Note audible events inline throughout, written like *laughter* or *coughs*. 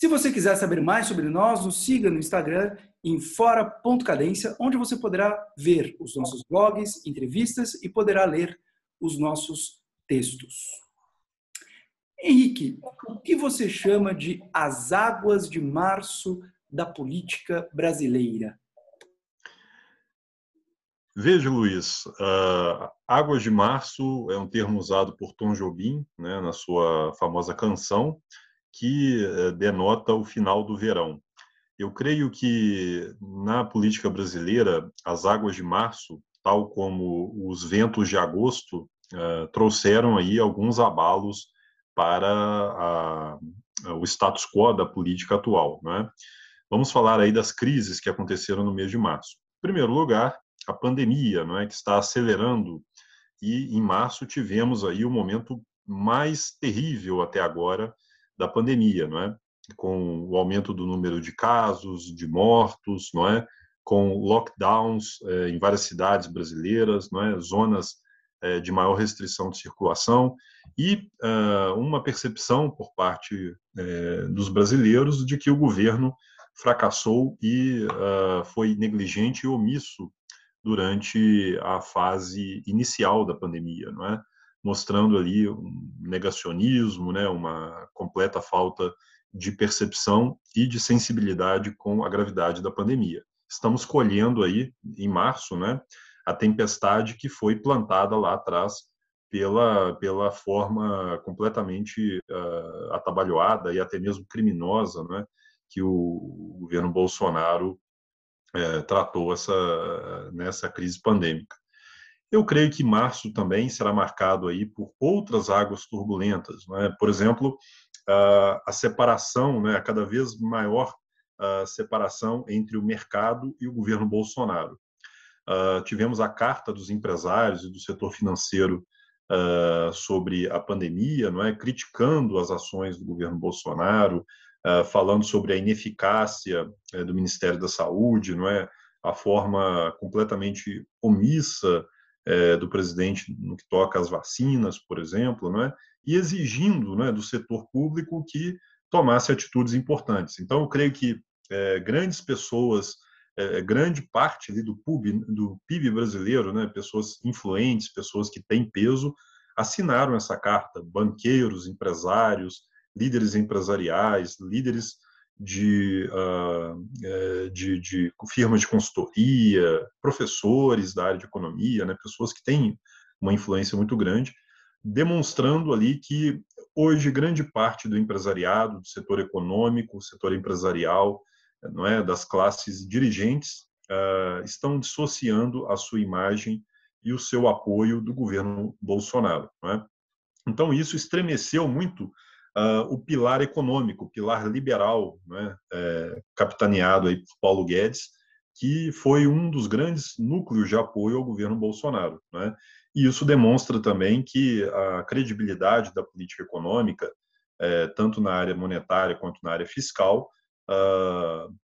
Se você quiser saber mais sobre nós, nos siga no Instagram em fora.cadência, onde você poderá ver os nossos blogs, entrevistas e poderá ler os nossos textos. Henrique, o que você chama de as águas de março da política brasileira? Veja, Luiz, uh, Águas de Março é um termo usado por Tom Jobim né, na sua famosa canção, que eh, denota o final do verão. Eu creio que na política brasileira, as águas de março, tal como os ventos de agosto, eh, trouxeram aí alguns abalos para a, o status quo da política atual. Né? Vamos falar aí das crises que aconteceram no mês de março. Em primeiro lugar, a pandemia, não é, que está acelerando e em março tivemos aí o momento mais terrível até agora da pandemia, não é? Com o aumento do número de casos, de mortos, não é? Com lockdowns é, em várias cidades brasileiras, não é? Zonas é, de maior restrição de circulação e uh, uma percepção por parte é, dos brasileiros de que o governo fracassou e uh, foi negligente e omisso durante a fase inicial da pandemia, não é? Mostrando ali um negacionismo, né, uma completa falta de percepção e de sensibilidade com a gravidade da pandemia. Estamos colhendo aí, em março, né, a tempestade que foi plantada lá atrás pela, pela forma completamente uh, atabalhoada e até mesmo criminosa né, que o governo Bolsonaro uh, tratou essa, nessa crise pandêmica. Eu creio que março também será marcado aí por outras águas turbulentas, né? por exemplo, a separação, né, a cada vez maior separação entre o mercado e o governo Bolsonaro. tivemos a carta dos empresários e do setor financeiro sobre a pandemia, não é, criticando as ações do governo Bolsonaro, falando sobre a ineficácia eh, do Ministério da Saúde, não é, a forma completamente omissa é, do presidente no que toca às vacinas, por exemplo, é? e exigindo né, do setor público que tomasse atitudes importantes. Então, eu creio que é, grandes pessoas, é, grande parte do, PUB, do PIB brasileiro, né, pessoas influentes, pessoas que têm peso, assinaram essa carta. Banqueiros, empresários, líderes empresariais, líderes de, uh, de, de, firmas de consultoria, professores da área de economia, né, pessoas que têm uma influência muito grande, demonstrando ali que hoje grande parte do empresariado, do setor econômico, setor empresarial, não é, das classes dirigentes, uh, estão dissociando a sua imagem e o seu apoio do governo Bolsonaro. É? Então isso estremeceu muito uh, o pilar econômico, o pilar liberal, né, é, capitaneado aí por Paulo Guedes, que foi um dos grandes núcleos de apoio ao governo Bolsonaro. Né? E isso demonstra também que a credibilidade da política econômica, é, tanto na área monetária quanto na área fiscal, uh,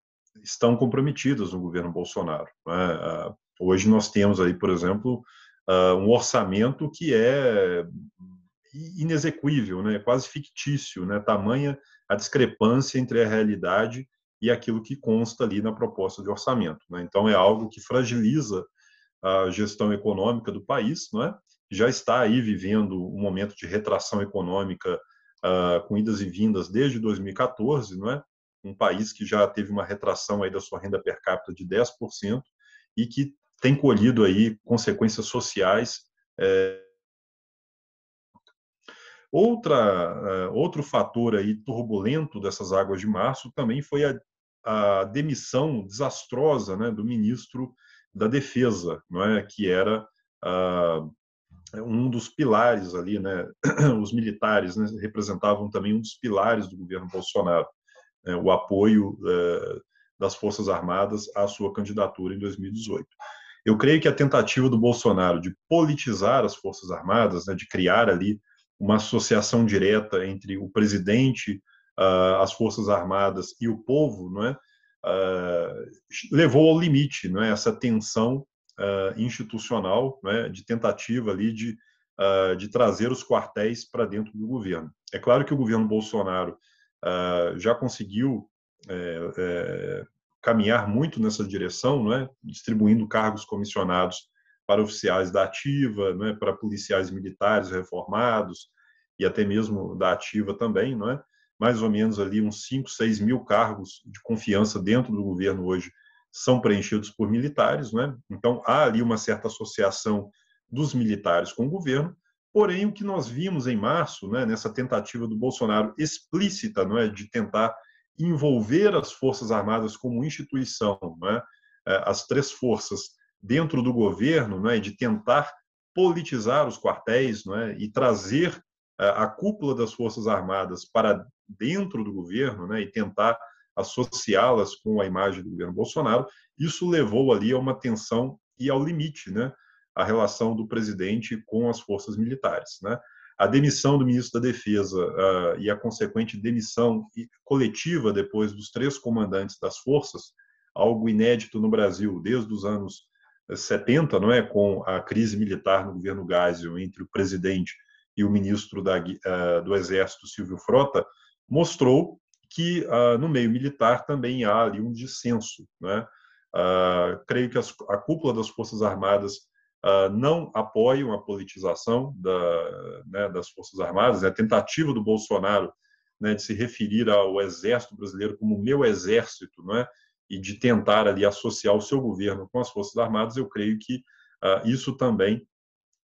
estão comprometidas no governo Bolsonaro. Né? Uh, hoje nós temos aí, por exemplo, uh, um orçamento que é inexequível, né, quase fictício, né, tamanha a discrepância entre a realidade e aquilo que consta ali na proposta de orçamento. Né? Então, é algo que fragiliza a gestão econômica do país, não é? já está aí vivendo um momento de retração econômica uh, com idas e vindas desde 2014, não é? um país que já teve uma retração aí da sua renda per capita de 10% e que tem colhido aí consequências sociais eh, Outra, uh, outro fator aí turbulento dessas águas de março também foi a, a demissão desastrosa né, do ministro da Defesa, não é, que era uh, um dos pilares ali, né, *clears throat* os militares né, representavam também um dos pilares do governo Bolsonaro. né, o apoio é, das Forças Armadas à sua candidatura em 2018. Eu creio que a tentativa do Bolsonaro de politizar as Forças Armadas, né, de criar ali uma associação direta entre o presidente, uh, as Forças Armadas e o povo, não é? Uh, levou ao limite não é? essa tensão uh, institucional não é? de tentativa ali de, de trazer os quartéis para dentro do governo. É claro que o governo Bolsonaro já conseguiu é, é, caminhar muito nessa direção, não é? distribuindo cargos comissionados para oficiais da ativa, não é? para policiais militares reformados e até mesmo da ativa também, não é? mais ou menos ali uns 5, 6 mil cargos de confiança dentro do governo hoje são preenchidos por militares, não é? então há ali uma certa associação dos militares com o governo, porém o que nós vimos em março, né, nessa tentativa do Bolsonaro explícita, não é, de tentar envolver as Forças Armadas como instituição, é? é? as três forças dentro do governo, não é? de tentar politizar os quartéis não é? e trazer é, a cúpula das Forças Armadas para dentro do governo né? e tentar associá-las com a imagem do governo Bolsonaro, isso levou ali a uma tensão e ao limite, né? a relação do presidente com as forças militares. Né? a demissão do ministro da Defesa uh, e a consequente demissão coletiva depois dos três comandantes das forças, algo inédito no Brasil desde os anos 70, não é, com a crise militar no governo Geisel entre o presidente e o ministro da, uh, do Exército Silvio Frota, mostrou que uh, no meio militar também há ali um dissenso, né? creio que a cúpula das Forças Armadas uh, não apoiam a politização da, né, das Forças Armadas, a tentativa do Bolsonaro né, de se referir ao Exército Brasileiro como meu exército, não é? E de tentar ali associar o seu governo com as Forças Armadas, eu creio que uh, isso também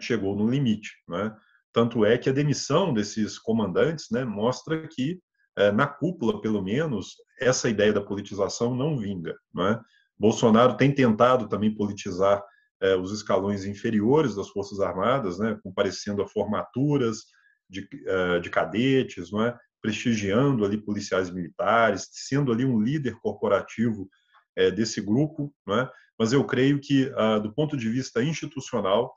chegou no limite. é? Tanto é que a demissão desses comandantes né, mostra que, uh, na cúpula, pelo menos, essa ideia da politização não vinga. Não é? Bolsonaro tem tentado também politizar é, os escalões inferiores das Forças Armadas, né, comparecendo a formaturas de, é, de cadetes, é, prestigiando ali policiais militares, sendo ali um líder corporativo é, desse grupo, é? Mas eu creio que, ah, do ponto de vista institucional,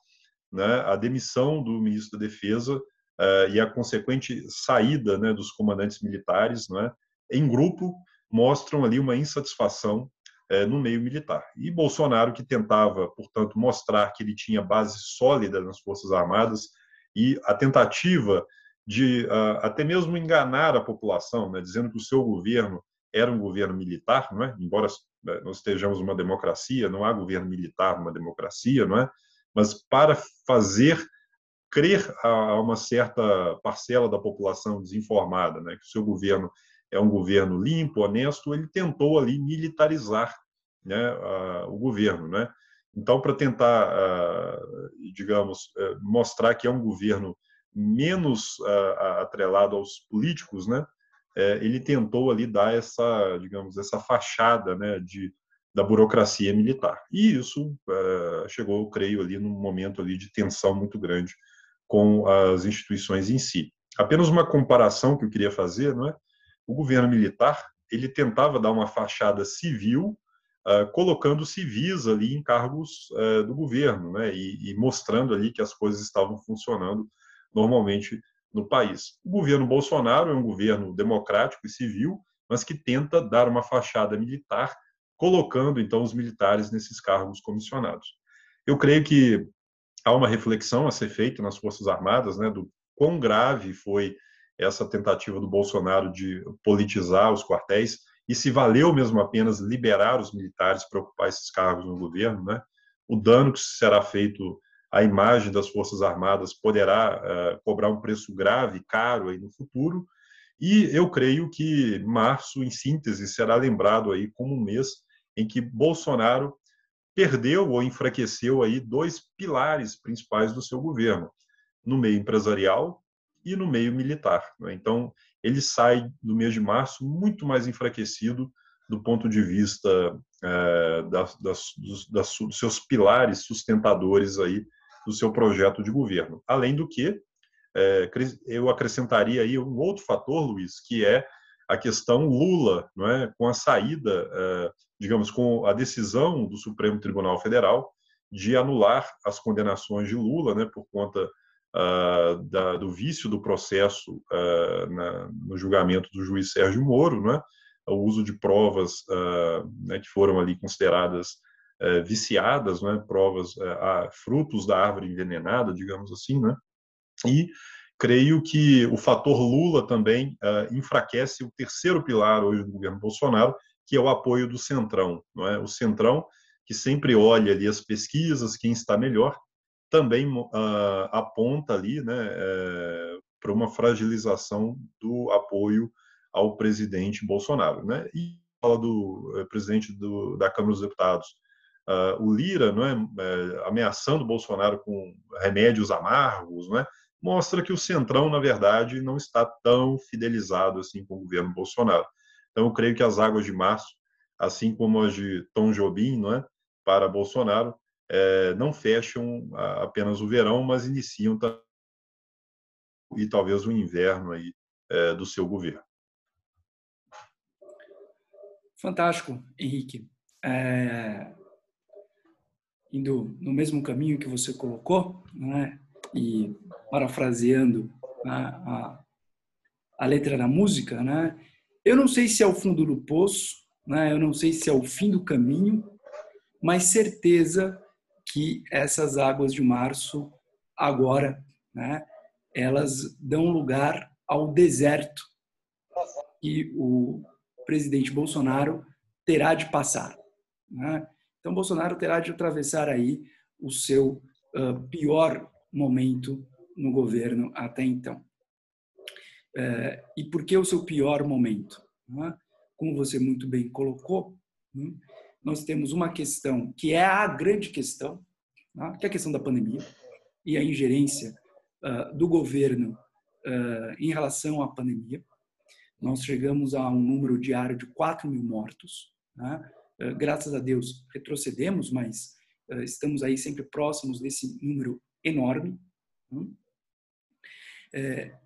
né, a demissão do ministro da Defesa é, e a consequente saída né, dos comandantes militares, é, em grupo, mostram ali uma insatisfação é, no meio militar. E Bolsonaro, que tentava, portanto, mostrar que ele tinha base sólida nas Forças Armadas e a tentativa de uh, até mesmo enganar a população, né, dizendo que o seu governo era um governo militar, não é? embora né, nós estejamos numa democracia, não há governo militar numa democracia, não é? mas para fazer crer a uma certa parcela da população desinformada, né, que o seu governo é um governo limpo, honesto, ele tentou ali militarizar né, o governo. Né? Então, para tentar, digamos, é, mostrar que é um governo menos atrelado aos políticos, né, é, ele tentou ali dar essa, digamos, essa fachada né, de, da burocracia militar. E isso é, chegou, creio, ali num momento ali de tensão muito grande com as instituições em si. Apenas uma comparação que eu queria fazer, não é? O governo militar ele tentava dar uma fachada civil uh, colocando civis ali em cargos uh, do governo, né, e, e, mostrando ali que as coisas estavam funcionando normalmente no país. O governo Bolsonaro é um governo democrático e civil, mas que tenta dar uma fachada militar, colocando então os militares nesses cargos comissionados. Eu creio que há uma reflexão a ser feita nas Forças Armadas, né, do quão grave foi essa tentativa do Bolsonaro de politizar os quartéis e se valeu mesmo apenas liberar os militares para ocupar esses cargos no governo, né? O dano que será feito à imagem das Forças Armadas poderá uh, cobrar um preço grave, caro aí no futuro. E eu creio que março, em síntese, será lembrado aí como um mês em que Bolsonaro perdeu ou enfraqueceu aí dois pilares principais do seu governo, no meio empresarial e no meio militar. Né? Então, ele sai do mês de março muito mais enfraquecido do ponto de vista é, das, das, dos, das, dos seus pilares sustentadores aí do seu projeto de governo. Além do que, é, eu acrescentaria aí um outro fator, Luiz, que é a questão Lula, não é, com a saída, é, digamos, com a decisão do Supremo Tribunal Federal de anular as condenações de Lula, né, por conta uh, da, do vício do processo uh, na, no julgamento do juiz Sérgio Moro, né, o uso de provas uh, né, que foram ali consideradas viciadas, né, provas, frutos da árvore envenenada, digamos assim, né, e creio que o fator Lula também uh, enfraquece o terceiro pilar hoje do governo Bolsonaro, que é o apoio do Centrão. Não é? O Centrão, que sempre olha ali as pesquisas, quem está melhor, também uh, aponta ali né, uh, para uma fragilização do apoio ao presidente Bolsonaro. Né? E fala do eh, presidente do, da Câmara dos Deputados, o Lira, não é, eh, ameaçando Bolsonaro com remédios amargos, não é? mostra que o Centrão, na verdade, não está tão fidelizado assim com o governo Bolsonaro. Então, eu creio que as águas de março, assim como as de Tom Jobim, não é, para Bolsonaro, é, não fecham apenas o verão, mas iniciam e talvez o inverno aí é, do seu governo. Fantástico, Henrique. É... Indo no mesmo caminho que você colocou, né? e parafraseando a, a, a, letra da música, né? Eu não sei se é o fundo do poço, né? Eu não sei se é o fim do caminho, mas certeza que essas águas de março agora, né? Elas dão lugar ao deserto que o presidente Bolsonaro terá de passar. Né? Então, Bolsonaro terá de atravessar aí o seu uh, pior momento no governo até então. É, e por que o seu pior momento? É? Como você muito bem colocou, né? nós temos uma questão que é a grande questão, é? que é a questão da pandemia e a ingerência uh, do governo uh, em relação à pandemia. Nós chegamos a um número diário de 4 mil mortos. Uh, graças a Deus, retrocedemos, mas estamos aí sempre próximos desse número enorme. Hum? É,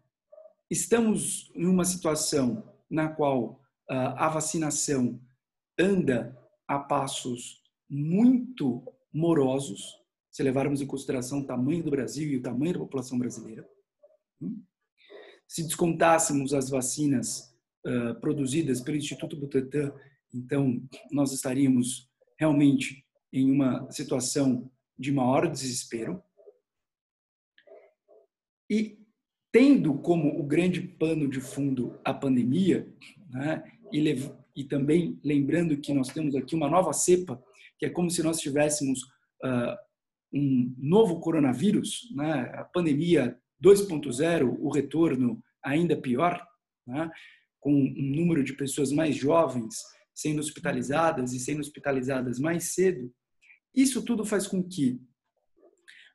estamos em uma situação na qual a vacinação anda a passos muito morosos, se levarmos em consideração o tamanho do Brasil e o tamanho da população brasileira. Hum? Se descontássemos as vacinas uh, produzidas pelo Instituto Butantan, então nós estaríamos realmente em uma situação de maior desespero. E tendo como o grande pano de fundo a pandemia, né, e, e, também lembrando que nós temos aqui uma nova cepa, que é como se nós tivéssemos uh, um novo coronavírus, né, a pandemia 2.0, o retorno ainda pior, né, com um número de pessoas mais jovens sendo hospitalizadas e sendo hospitalizadas mais cedo, isso tudo faz com que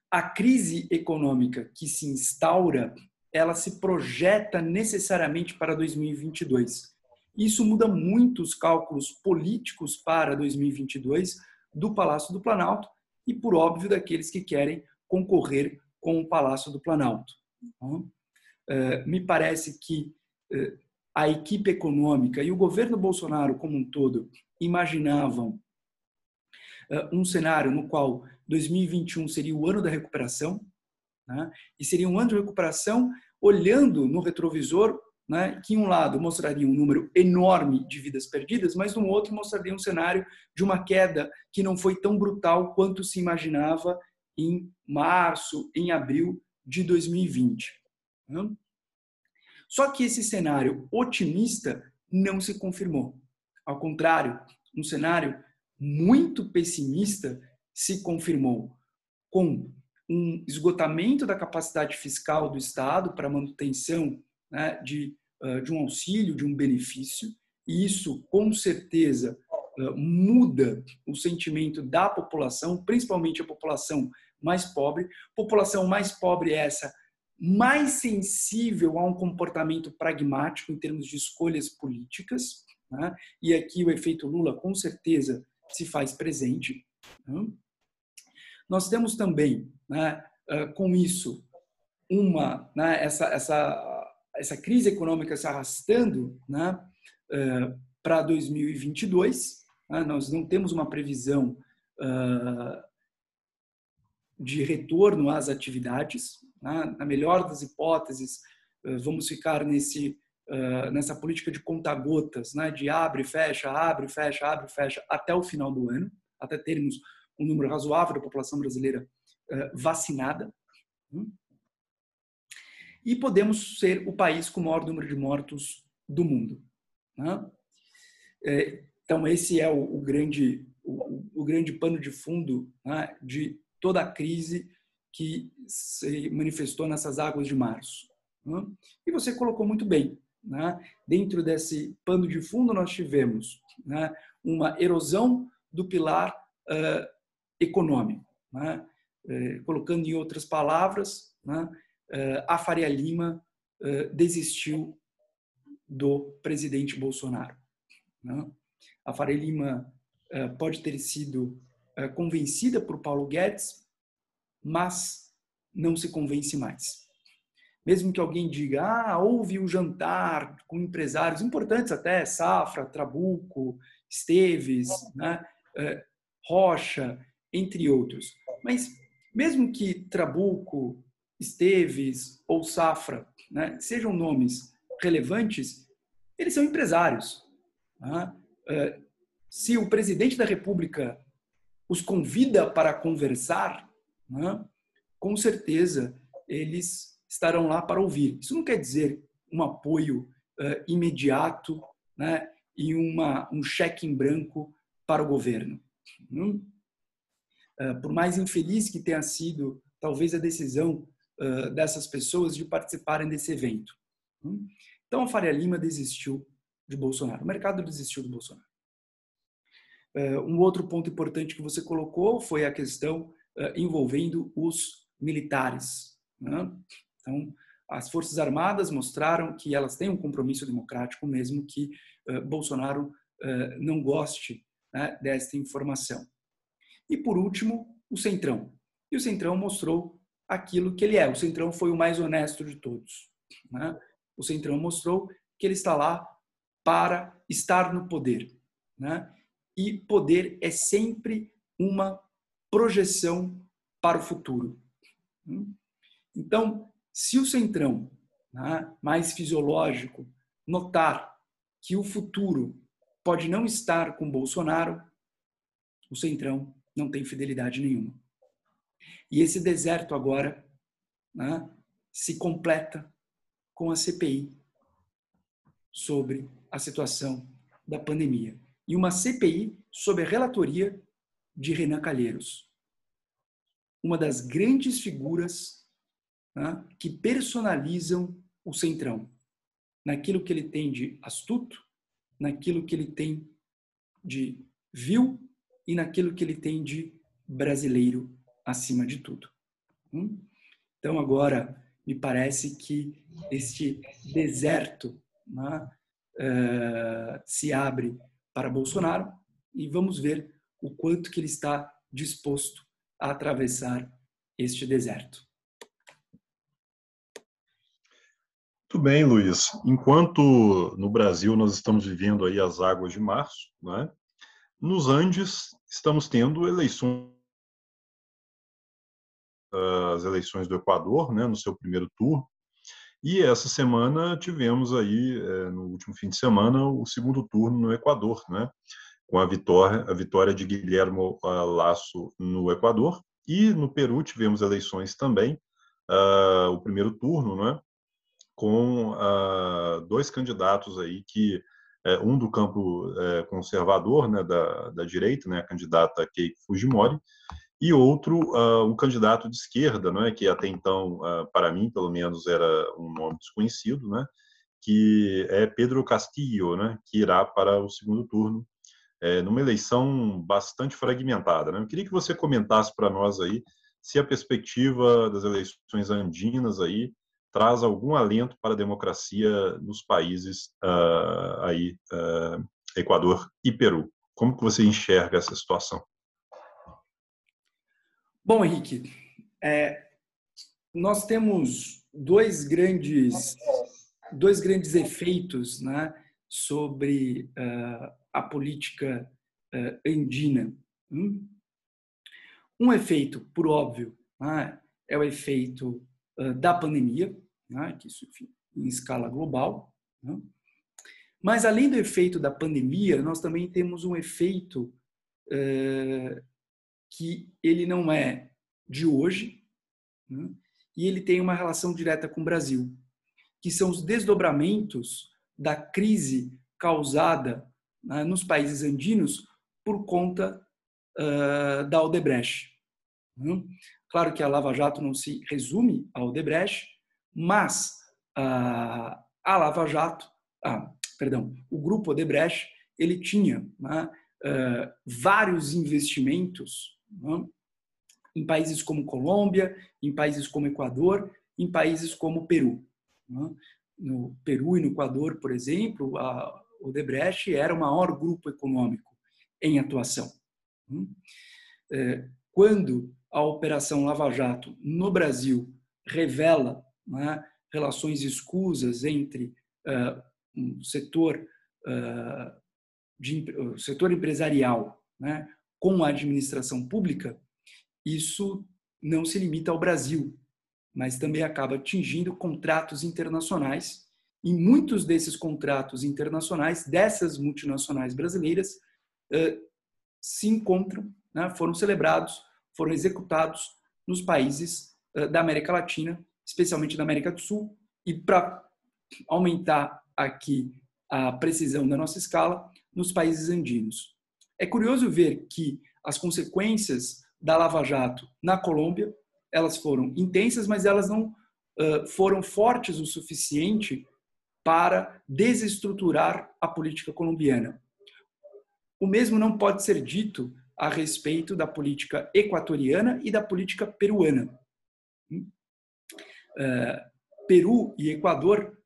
a crise econômica que se instaura, ela se projeta necessariamente para 2022. Isso muda muito os cálculos políticos para 2022 do Palácio do Planalto e, por óbvio, daqueles que querem concorrer com o Palácio do Planalto. É, me parece que é, a equipe econômica e o governo Bolsonaro como um todo imaginavam um cenário no qual 2021 seria o ano da recuperação, né? e seria um ano de recuperação olhando no retrovisor, né? que um lado mostraria um número enorme de vidas perdidas, mas no outro mostraria um cenário de uma queda que não foi tão brutal quanto se imaginava em março, em abril de 2020. Né? Só que esse cenário otimista não se confirmou. Ao contrário, um cenário muito pessimista se confirmou com um esgotamento da capacidade fiscal do Estado para manutenção né, de, de um auxílio, de um benefício, e isso, com certeza, muda o sentimento da população, principalmente a população mais pobre. População mais pobre é essa mais sensível a um comportamento pragmático em termos de escolhas políticas, né? e aqui o efeito Lula, com certeza, se faz presente. Né? Nós temos também, né, com isso, uma, né, essa, essa, essa crise econômica se arrastando, né, uh, para 2022. Né? Nós não temos uma previsão uh, de retorno às atividades. Né? Na melhor das hipóteses, uh, vamos ficar nesse nessa política de conta-gotas, né? de abre, fecha, abre, fecha, abre, fecha, até o final do ano, até termos um número razoável da população brasileira vacinada. Hum? E podemos ser o país com o maior número de mortos do mundo. Né? É, então, esse é o, grande, o, grande pano de fundo né, de toda a crise que se manifestou nessas águas de março. Né? E você colocou muito bem. Né? Dentro desse pano de fundo, nós tivemos né, uma erosão do pilar uh, econômico. Uh, colocando em outras palavras, uh, a Faria Lima desistiu do presidente Bolsonaro. Né? A Faria Lima pode ter sido convencida por Paulo Guedes, mas não se convence mais. Mesmo que alguém diga, ah, houve um jantar com empresários importantes até, Safra, Trabuco, Esteves, né? Eh, Rocha, entre outros. Mas mesmo que Trabuco, Esteves ou Safra né, sejam nomes relevantes, eles são empresários. Né? É, se o presidente da República os convida para conversar, né, com certeza eles estarão lá para ouvir. Isso não quer dizer um apoio uh, imediato né, e uma, um cheque em branco para o governo. Uh, por mais infeliz que tenha sido, talvez, a decisão uh, dessas pessoas de participarem desse evento. Hum? Então, a Faria Lima desistiu de Bolsonaro. O mercado desistiu do Bolsonaro. Um outro ponto importante que você colocou foi a questão envolvendo os militares. Né? Então, as Forças Armadas mostraram que elas têm um compromisso democrático, mesmo que eh, Bolsonaro não goste né, desta informação. E, por último, o Centrão. E o Centrão mostrou aquilo que ele é. O Centrão foi o mais honesto de todos. Né? O Centrão mostrou que ele está lá para estar no poder. Né? E poder é sempre uma projeção para o futuro. Então, se o centrão, né, mais fisiológico, notar que o futuro pode não estar com Bolsonaro, o centrão não tem fidelidade nenhuma. E esse deserto agora né, se completa com a CPI sobre a situação da pandemia. E uma CPI sob a relatoria de Renan Calheiros, uma das grandes figuras né, que personalizam o Centrão, naquilo que ele tem de astuto, naquilo que ele tem de vil e naquilo que ele tem de brasileiro acima de tudo. Hum? Então, agora, me parece que este deserto né, uh, se abre para Bolsonaro e vamos ver o quanto que ele está disposto a atravessar este deserto. Muito bem, Luiz. Enquanto no Brasil nós estamos vivendo aí as águas de março, né? nos Andes estamos tendo eleições, as eleições do Equador, né, no seu primeiro turno, e essa semana tivemos aí, é, no último fim de semana, o segundo turno no Equador, né? Com a vitória, a vitória de Guilherme Lasso no Equador. E no Peru tivemos eleições também, uh, o primeiro turno, né? com uh, dois candidatos aí que uh, um do campo uh, conservador, né, da, da direita, né, a candidata Keiko Fujimori, e outro um candidato de esquerda, né, que até então, para mim, pelo menos, era um nome desconhecido, né, que é Pedro Castillo, né, que irá para o segundo turno, é, numa eleição bastante fragmentada. Né. Eu queria que você comentasse para nós aí se a perspectiva das eleições andinas aí traz algum alento para a democracia nos países uh, aí, Equador e Peru. Como que você enxerga essa situação? Bom, Henrique, é, nós temos dois grandes, dois grandes efeitos né, sobre a política andina. Hum? Um efeito, por óbvio, né, é o efeito da pandemia, né, que isso, enfim, em escala global. Né? Mas, além do efeito da pandemia, nós também temos um efeito que ele não é de hoje e ele tem uma relação direta com o Brasil, que são os desdobramentos da crise causada né, nos países andinos por conta uh, da Odebrecht. Né? Claro que a Lava Jato não se resume à Odebrecht, mas uh, a Lava Jato, ah, perdão, o grupo Odebrecht, ele tinha né, uh, vários investimentos né, em países como Colômbia, em países como Equador, em países como Peru. Né. No Peru e no Equador, por exemplo, a Odebrecht era o maior grupo econômico em atuação. Né. É, quando a Operação Lava Jato no Brasil revela né, relações escusas entre uh, um setor, uh, de, o setor empresarial né, com a administração pública, isso não se limita ao Brasil, mas também acaba atingindo contratos internacionais. E muitos desses contratos internacionais, dessas multinacionais brasileiras, se encontram, né, foram celebrados, foram executados nos países da América Latina, especialmente da América do Sul. E para aumentar aqui a precisão da nossa escala, nos países andinos. É curioso ver que as consequências da Lava Jato na Colômbia, elas foram intensas, mas elas não uh, foram fortes o suficiente para desestruturar a política colombiana. O mesmo não pode ser dito a respeito da política equatoriana e da política peruana. Uh, Peru e Equador,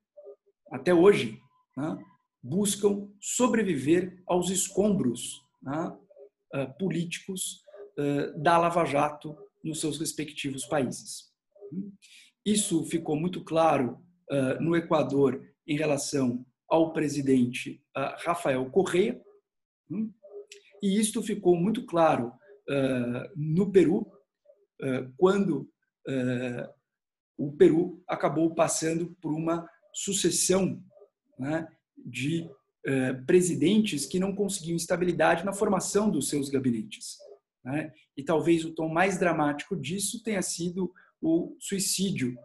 até hoje, né, buscam sobreviver aos escombros né, uh, políticos uh, da Lava Jato nos seus respectivos países. Isso ficou muito claro no Equador em relação ao presidente Rafael Correa, hum, e isto ficou muito claro no Peru, quando o Peru acabou passando por uma sucessão né, de presidentes que não conseguiam estabilidade na formação dos seus gabinetes. Né? E talvez o tom mais dramático disso tenha sido o suicídio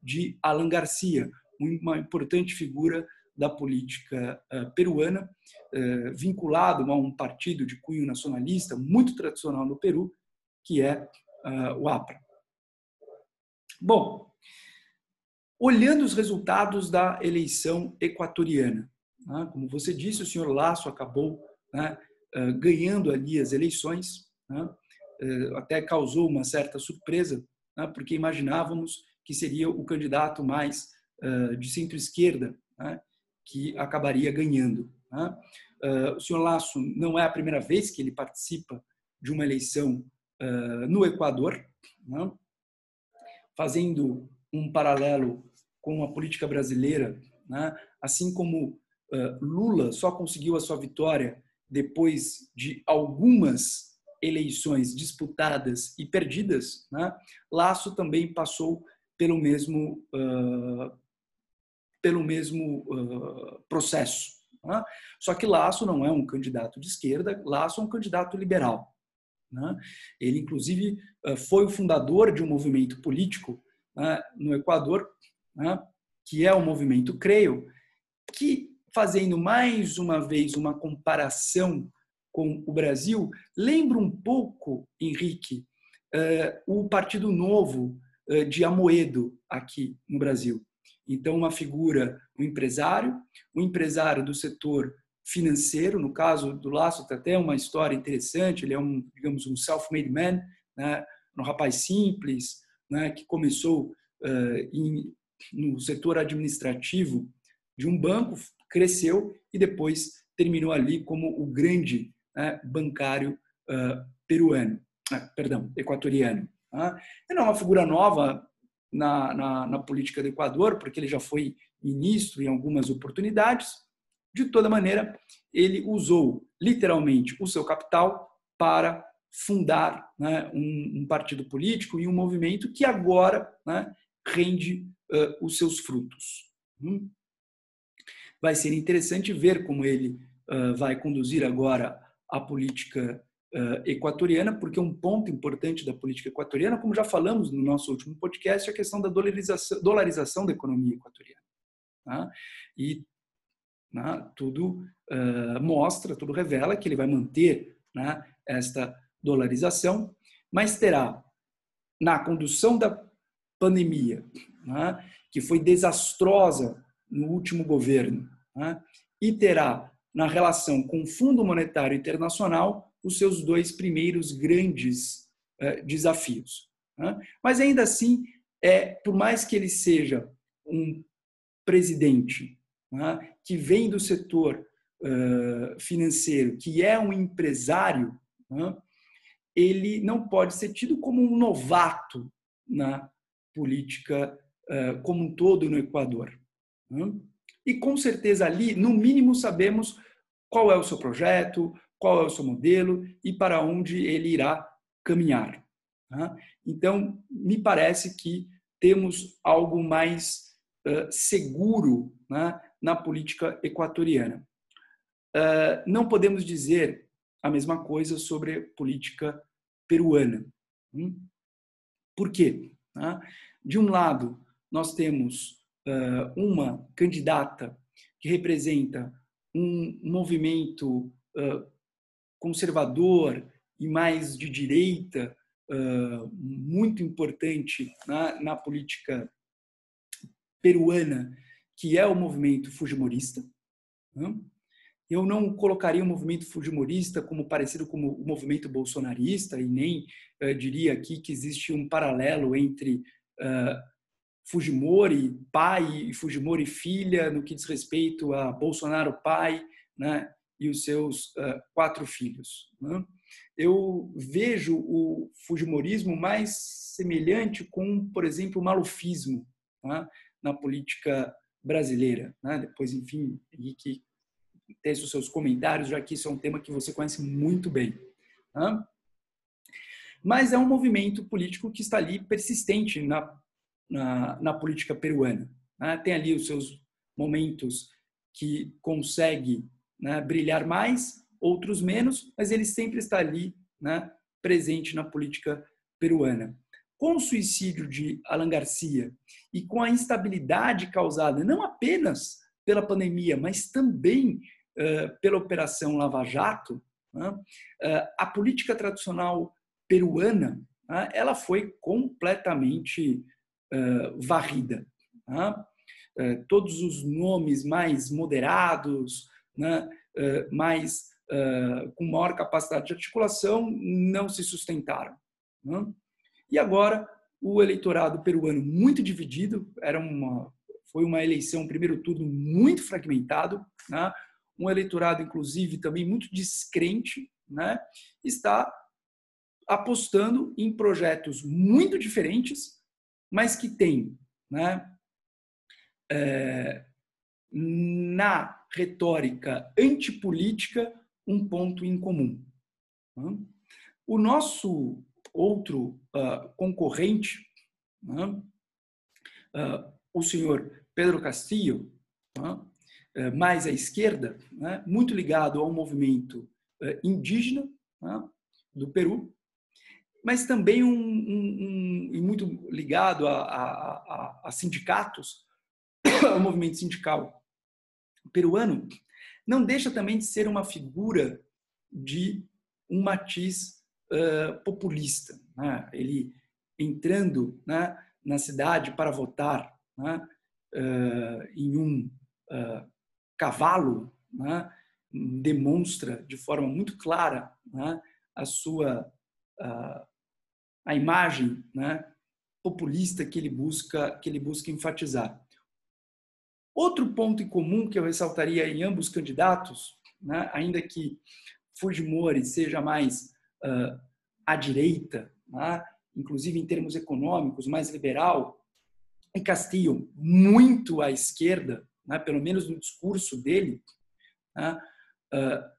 de Alan Garcia, uma importante figura da política eh, peruana, vinculado a um partido de cunho nacionalista muito tradicional no Peru, que é o APRA. Bom, olhando os resultados da eleição equatoriana. Né? Como você disse, o senhor Lasso acabou né, eh, ganhando ali as eleições, né? Eh, até causou uma certa surpresa, porque imaginávamos que seria o candidato mais eh, de centro-esquerda né? que acabaria ganhando. Né? O senhor Lasso não é a primeira vez que ele participa de uma eleição no Equador, né? fazendo um paralelo com a política brasileira, né? assim como Lula só conseguiu a sua vitória depois de algumas eleições disputadas e perdidas, né? Laço também passou pelo mesmo uh, pelo mesmo uh, processo. Né? Só que Laço não é um candidato de esquerda, Laço é um candidato liberal. Né? Ele, inclusive, foi o fundador de um movimento político né, no Equador né, que é o movimento Creio, que fazendo mais uma vez uma comparação com o Brasil, lembra um pouco, Henrique, uh, o Partido Novo de Amoedo aqui no Brasil. Então, uma figura, um empresário, um empresário do setor financeiro, no caso do Laço, tem até uma história interessante, ele é um, digamos, um self-made man, né, um rapaz simples, né, que começou uh, em no setor administrativo de um banco, cresceu e depois terminou ali como o grande né, bancário uh, peruano, uh, perdão, equatoriano. Uh. Ele é uma figura nova na, na, na, política do Equador, porque ele já foi ministro em algumas oportunidades. De toda maneira, ele usou literalmente o seu capital para fundar né, um, um, partido político e um movimento que agora né, rende uh, os seus frutos. Hum? Vai ser interessante ver como ele uh, vai conduzir agora a política uh, equatoriana, porque um ponto importante da política equatoriana, como já falamos no nosso último podcast, é a questão da dolarização, dolarização da economia equatoriana. Tá? E né, tudo uh, mostra, tudo revela que ele vai manter né, esta dolarização, mas terá na condução da pandemia, né, que foi desastrosa no último governo, né, e terá na relação com o Fundo Monetário Internacional os seus dois primeiros grandes uh, desafios. Né? Mas ainda assim, é, por mais que ele seja um presidente né, que vem do setor uh, financeiro, que é um empresário, né, ele não pode ser tido como um novato na política uh, como um todo no Equador. E com certeza ali, no mínimo, sabemos qual é o seu projeto, qual é o seu modelo e para onde ele irá caminhar. Tá? Então, me parece que temos algo mais uh, seguro né, na política equatoriana. Uh, não podemos dizer a mesma coisa sobre política peruana. Hum? Por quê? Tá? De um lado, nós temos uh, uma candidata que representa um movimento uh, conservador e mais de direita, uh, muito importante na, na, política peruana, que é o movimento fujimorista. Né? Eu não colocaria o movimento fujimorista como parecido com o movimento bolsonarista e nem uh, diria aqui que existe um paralelo entre Fujimori pai e Fujimori filha no que diz respeito a Bolsonaro pai, né, e os seus quatro filhos. Né? Eu vejo o Fujimorismo mais semelhante com, por exemplo, o malufismo né, na política brasileira. Né? Depois, enfim, que tem os seus comentários, já que isso é um tema que você conhece muito bem. Mas é um movimento político que está ali persistente na na, na política peruana. Tem ali os seus momentos que consegue né, brilhar mais, outros menos, mas ele sempre está ali né, presente na política peruana. Com o suicídio de Alan Garcia e com a instabilidade causada não apenas pela pandemia, mas também uh, pela Operação Lava Jato, uh, a política tradicional peruana uh, ela foi completamente varrida. Tá? todos os nomes mais moderados, né, mais com maior capacidade de articulação, não se sustentaram. Né? E agora o eleitorado peruano muito dividido, era uma, foi uma eleição, primeiro turno muito fragmentado, né? um eleitorado inclusive também muito descrente, né? está apostando em projetos muito diferentes mas que tem né, é, na retórica antipolítica um ponto em comum. O nosso outro uh, concorrente, né, uh, o senhor Pedro Castillo, né, mais à esquerda, né, muito ligado ao movimento uh, indígena do Peru, mas também um, um, um muito ligado a, a, a, a sindicatos, *coughs* ao movimento sindical peruano, não deixa também de ser uma figura de um matiz uh, populista. Né? Ele entrando né, na cidade para votar né, uh, em um uh, cavalo, né, demonstra de forma muito clara né, a sua a imagem né, populista que ele busca que ele busca enfatizar. Outro ponto em comum que eu ressaltaria em ambos candidatos, né, ainda que Fujimori seja mais uh, à direita, né, inclusive em termos econômicos, mais liberal, e Castillo muito à esquerda, né, pelo menos no discurso dele, uh,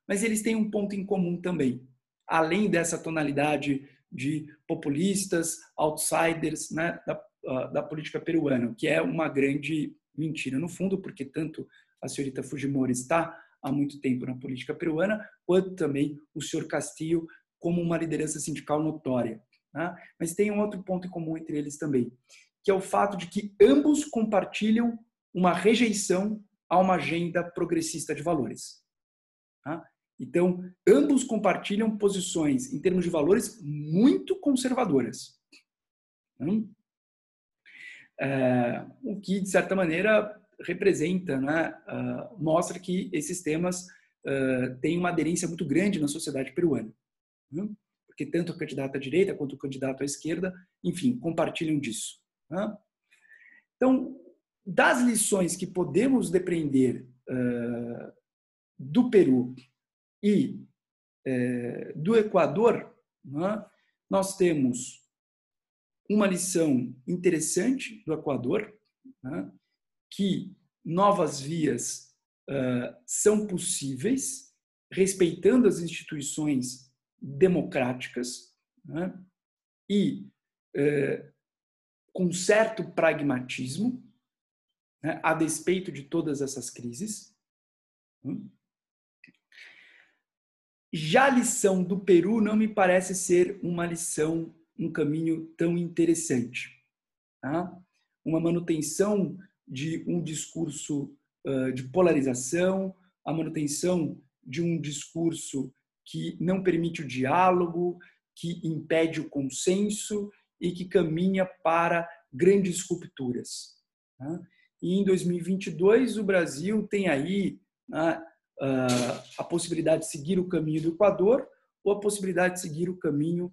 mas eles têm um ponto em comum também. Além dessa tonalidade de populistas, outsiders né, da, uh, da política peruana, que é uma grande mentira no fundo, porque tanto a senhorita Fujimori está há muito tempo na política peruana, quanto também o senhor Castillo como uma liderança sindical notória. Né? Mas tem um outro ponto em comum entre eles também, que é o fato de que ambos compartilham uma rejeição a uma agenda progressista de valores. Tá? Então, ambos compartilham posições, em termos de valores, muito conservadoras. Hum? É, o que, de certa maneira, representa, né, uh, mostra que esses temas uh, têm uma aderência muito grande na sociedade peruana. Porque tanto o candidato à direita quanto o candidato à esquerda, enfim, compartilham disso. Né? Então, das lições que podemos depreender uh, do Peru e uh, do Equador, né, nós temos uma lição interessante do Equador, né, que novas vias uh, são possíveis, respeitando as instituições democráticas né, e com certo pragmatismo, né, a despeito de todas essas crises. Já a lição do Peru não me parece ser uma lição, um caminho tão interessante. Tá? Uma manutenção de um discurso de polarização, a manutenção de um discurso que não permite o diálogo, que impede o consenso e que caminha para grandes rupturas. Né? E em 2022, o Brasil tem aí né, a possibilidade de seguir o caminho do Equador ou a possibilidade de seguir o caminho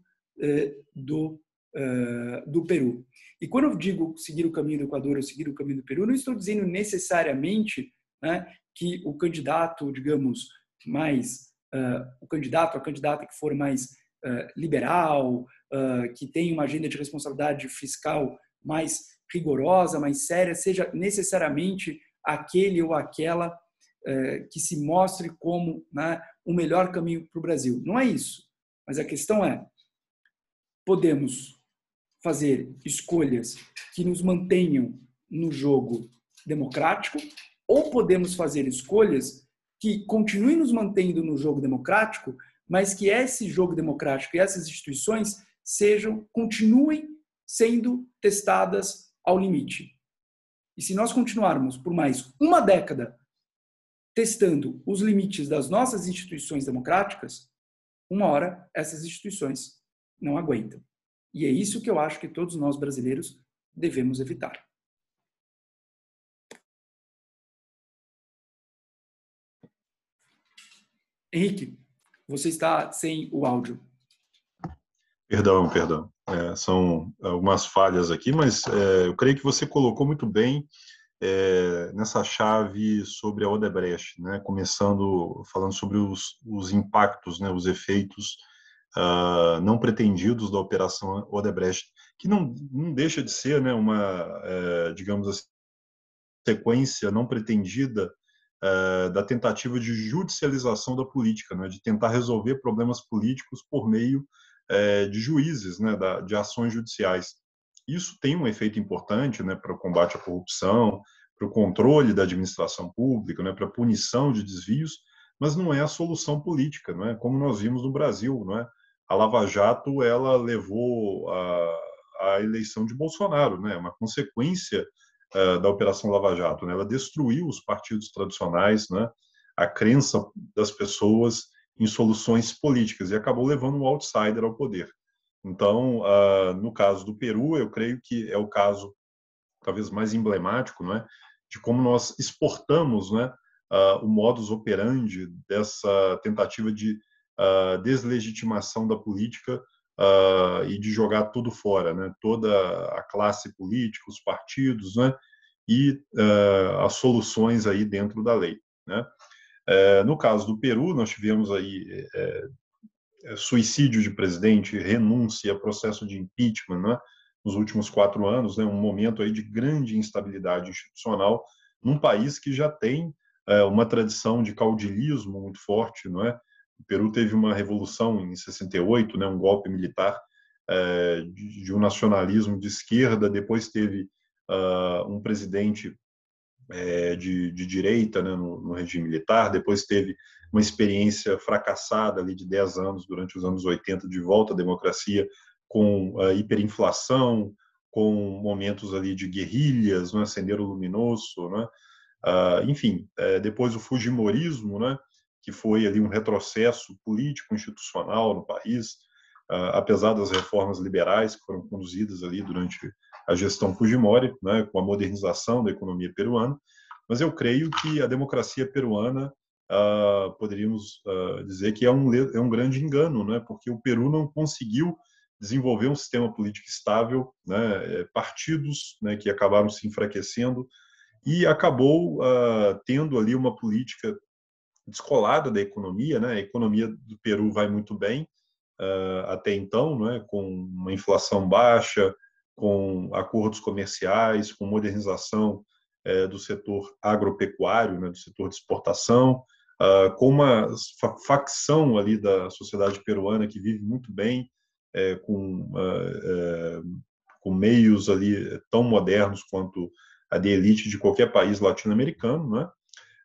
do, eh, do Peru. E quando eu digo seguir o caminho do Equador ou seguir o caminho do Peru, não estou dizendo necessariamente né, que o candidato, digamos, mais uh, o candidato, a candidata que for mais uh, liberal, uh, que tem uma agenda de responsabilidade fiscal mais rigorosa, mais séria, seja necessariamente aquele ou aquela que se mostre como né, o melhor caminho para o Brasil. Não é isso. Mas a questão é: podemos fazer escolhas que nos mantenham no jogo democrático, ou podemos fazer escolhas que continuem nos mantendo no jogo democrático, mas que esse jogo democrático e essas instituições sejam, continuem sendo testadas ao limite. E se nós continuarmos por mais uma década testando os limites das nossas instituições democráticas, uma hora essas instituições não aguentam. E é isso que eu acho que todos nós brasileiros devemos evitar. Henrique, você está sem o áudio. Perdão, perdão. É, são algumas falhas aqui, mas é, eu creio que você colocou muito bem é, nessa chave sobre a Odebrecht, né? começando falando sobre os, os impactos, né? os efeitos uh, não pretendidos da operação Odebrecht, que não, não deixa de ser né? uma, é, digamos assim, sequência não pretendida uh, da tentativa de judicialização da política, né? de tentar resolver problemas políticos por meio é, de juízes, né, da, de ações judiciais. Isso tem um efeito importante né, para o combate à corrupção, para o controle da administração pública, né, para a punição de desvios, mas não é a solução política, não é? Como nós vimos no Brasil, não é? A Lava Jato ela levou a, a eleição de Bolsonaro, né? Uma consequência uh, da Operação Lava Jato, né? Ela destruiu os partidos tradicionais, né? A crença das pessoas em soluções políticas e acabou levando um outsider ao poder. Então, uh, no caso do Peru, eu creio que é o caso talvez mais emblemático, não é, de como nós exportamos, né, uh, o modus operandi dessa tentativa de uh, deslegitimação da política e de jogar tudo fora, né, toda a classe política, os partidos, né, e as soluções aí dentro da lei, né. É, no caso do Peru, nós tivemos aí é, é suicídio de presidente, renúncia, processo de impeachment, né? nos últimos quatro anos, né, um momento aí de grande instabilidade institucional num país que já tem uma tradição de caudilismo muito forte, não é? O Peru teve uma revolução em 68, né, um golpe militar é, de, de, um nacionalismo de esquerda, depois teve uh, um presidente é, de, de, direita né, no, no, regime militar, depois teve uma experiência fracassada ali de 10 anos, durante os anos 80, de volta à democracia, com a hiperinflação, com momentos ali de guerrilhas, né, Sendero Luminoso, né, uh, enfim, é, depois o Fujimorismo, né, que foi ali um retrocesso político institucional no país, uh, apesar das reformas liberais que foram conduzidas ali durante a gestão Fujimori, né, com a modernização da economia peruana, mas eu creio que a democracia peruana uh, poderíamos uh, dizer que é um, é um grande engano, né, porque o Peru não conseguiu desenvolver um sistema político estável, né, é, partidos né, que acabaram se enfraquecendo e acabou tendo ali uma política descolada da economia, né? A economia do Peru vai muito bem uh, até então, né? Com uma inflação baixa, com acordos comerciais, com modernização uh, do setor agropecuário, né? Do setor de exportação, uh, com uma facção ali da sociedade peruana que vive muito bem, eh, com eh, com meios ali tão modernos quanto a de elite de qualquer país latino-americano, né?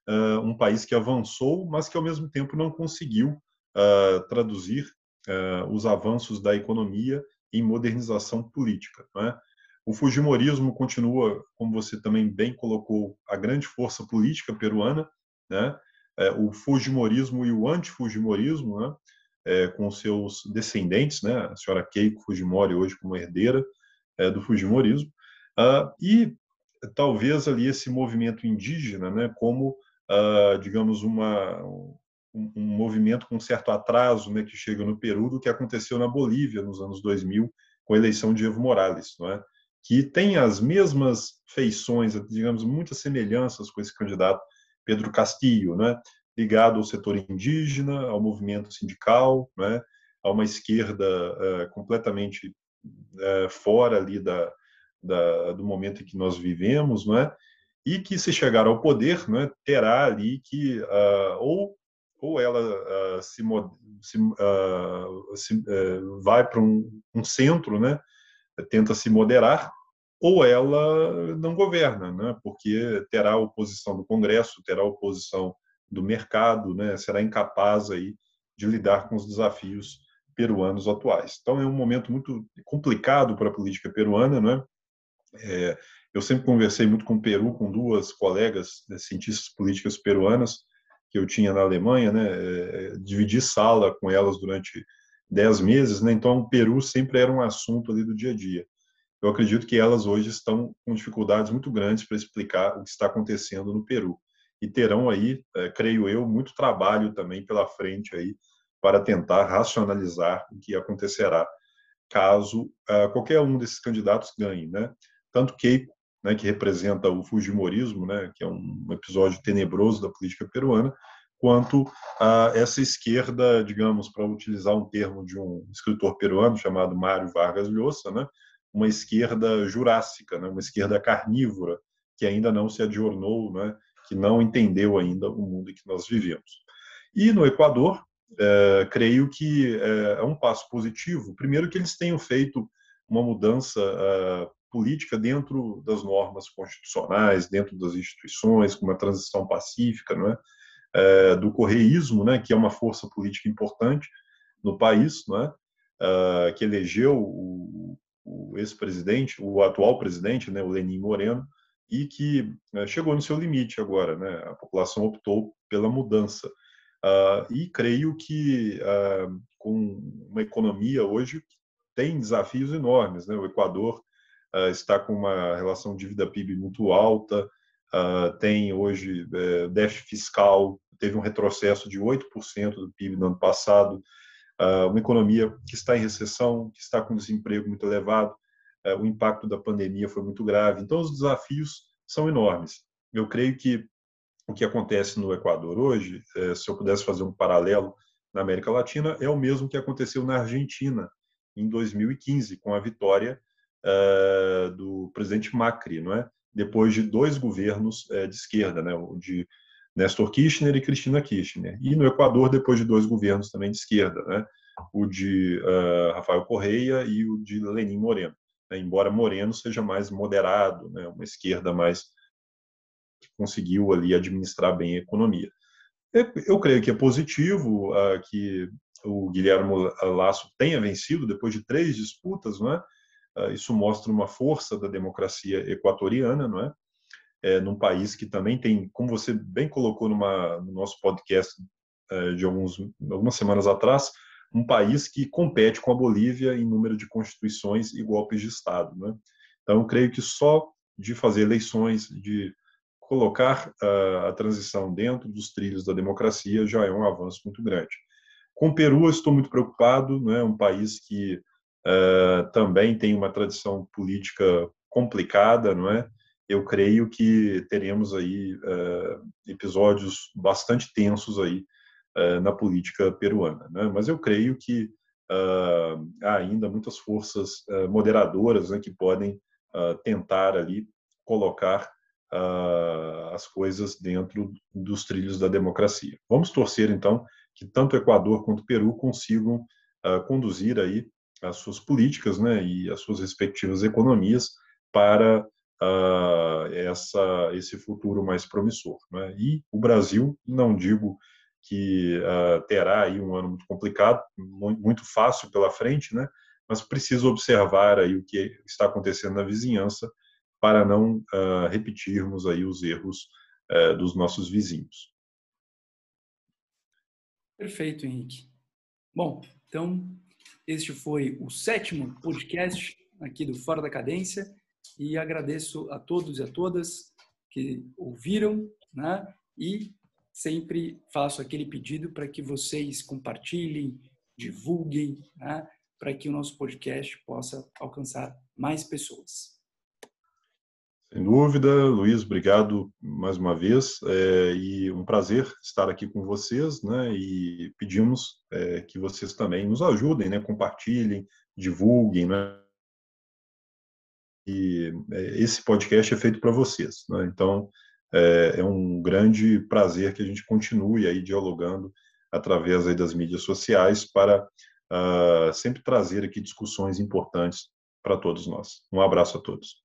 Uh, um país que avançou, mas que ao mesmo tempo não conseguiu uh, traduzir uh, os avanços da economia em modernização política. Né? O Fujimorismo continua, como você também bem colocou, a grande força política peruana, né? É, o Fujimorismo e o antifujimorismo, né? É, com seus descendentes, né? a senhora Keiko Fujimori, hoje como herdeira é, do Fujimorismo, uh, e talvez ali esse movimento indígena, né? como uh, digamos, uma, um, um, movimento com certo atraso né, que chega no Peru do que aconteceu na Bolívia nos anos 2000 com a eleição de Evo Morales, não é? que tem as mesmas feições, digamos, muitas semelhanças com esse candidato Pedro Castillo, né? ligado ao setor indígena, ao movimento sindical, né? a uma esquerda uh, completamente uh, fora ali da, da, do momento em que nós vivemos, não é? E que se chegar ao poder, né, terá ali que uh, ou ou ela uh, se, se, uh, se vai para um, um, centro, né, tenta se moderar, ou ela não governa, né, porque terá oposição do Congresso, terá oposição do mercado, né, será incapaz aí de lidar com os desafios peruanos atuais. Então é um momento muito complicado para a política peruana, né? É, eu sempre conversei muito com o Peru, com duas colegas né, cientistas políticas peruanas que eu tinha na Alemanha, né? É, dividi sala com elas durante dez meses, né? Então, o Peru sempre era um assunto ali do dia a dia. Eu acredito que elas hoje estão com dificuldades muito grandes para explicar o que está acontecendo no Peru e terão aí, é, creio eu, muito trabalho também pela frente aí para tentar racionalizar o que acontecerá caso uh, qualquer um desses candidatos ganhe, né? Tanto Keiko né, que representa o Fujimorismo, né, que é um episódio tenebroso da política peruana, quanto a essa esquerda, digamos, para utilizar um termo de um escritor peruano chamado Mário Vargas Llosa, né, uma esquerda jurássica, né, uma esquerda carnívora, que ainda não se adjornou, né, que não entendeu ainda o mundo em que nós vivemos. E no Equador, é, creio que é, é, um passo positivo. Primeiro, que eles tenham feito uma mudança é, política dentro das normas constitucionais, dentro das instituições, com uma transição pacífica, não é? é do correísmo, né, que é uma força política importante no país, não é? é que elegeu o, o ex-presidente, o atual presidente, né, o Lenin Moreno, e que é, chegou no seu limite agora, né? A população optou pela mudança. Uh, e creio que uh, com uma economia hoje tem desafios enormes, né? O Equador uh, está com uma relação dívida-PIB muito alta, uh, tem hoje uh, déficit fiscal, teve um retrocesso de 8% do PIB no ano passado, uh, uma economia que está em recessão, que está com desemprego muito elevado, o impacto da pandemia foi muito grave. Então, os desafios são enormes. Eu creio que o que acontece no Equador hoje, se eu pudesse fazer um paralelo na América Latina, é o mesmo que aconteceu na Argentina em 2015, com a vitória uh, do presidente Macri, não é? Depois de dois governos uh, de esquerda, né? De Néstor Kirchner e Cristina Kirchner. E no Equador, depois de dois governos também de esquerda, né? O de uh, Rafael Correia e o de Lenin Moreno. Né? Embora Moreno seja mais moderado, né? Uma esquerda mais que conseguiu ali administrar bem a economia. Eu creio que é positivo uh, que o Guilherme Lasso tenha vencido depois de três disputas, não é? Uh, isso mostra uma força da democracia equatoriana, não é? é? num país que também tem, como você bem colocou numa, no nosso podcast uh, de alguns, algumas semanas atrás, um país que compete com a Bolívia em número de constituições e golpes de Estado. Né? Então, creio que só de fazer eleições, de colocar uh, a transição dentro dos trilhos da democracia já é um avanço muito grande. Com o Peru, eu estou muito preocupado, é um país que uh, também tem uma tradição política complicada, não é? Eu creio que teremos aí uh, episódios bastante tensos aí na política peruana, né? Mas eu creio que há ainda muitas forças moderadoras né, que podem tentar ali colocar uh, as coisas dentro dos trilhos da democracia. Vamos torcer, então, que tanto Equador quanto Peru consigam uh, conduzir aí as suas políticas né, e as suas respectivas economias para uh, essa, esse futuro mais promissor. Né? E o Brasil, não digo que uh, terá aí um ano muito complicado, muito fácil pela frente, né? mas precisa observar aí o que está acontecendo na vizinhança para não uh, repetirmos aí os erros uh, dos nossos vizinhos. Perfeito, Henrique. Bom, então este foi o sétimo podcast aqui do Fora da Cadência e agradeço a todos e a todas que ouviram, né? E sempre faço aquele pedido para que vocês compartilhem, divulguem, né? para que o nosso podcast possa alcançar mais pessoas. Sem dúvida, Luiz, obrigado mais uma vez é, e um prazer estar aqui com vocês, né? E pedimos é, que vocês também nos ajudem, né? Compartilhem, divulguem, né? E é, esse podcast é feito para vocês, né? Então é, é, um grande prazer que a gente continue aí dialogando através aí das mídias sociais para uh, sempre trazer aqui discussões importantes para todos nós. Um abraço a todos.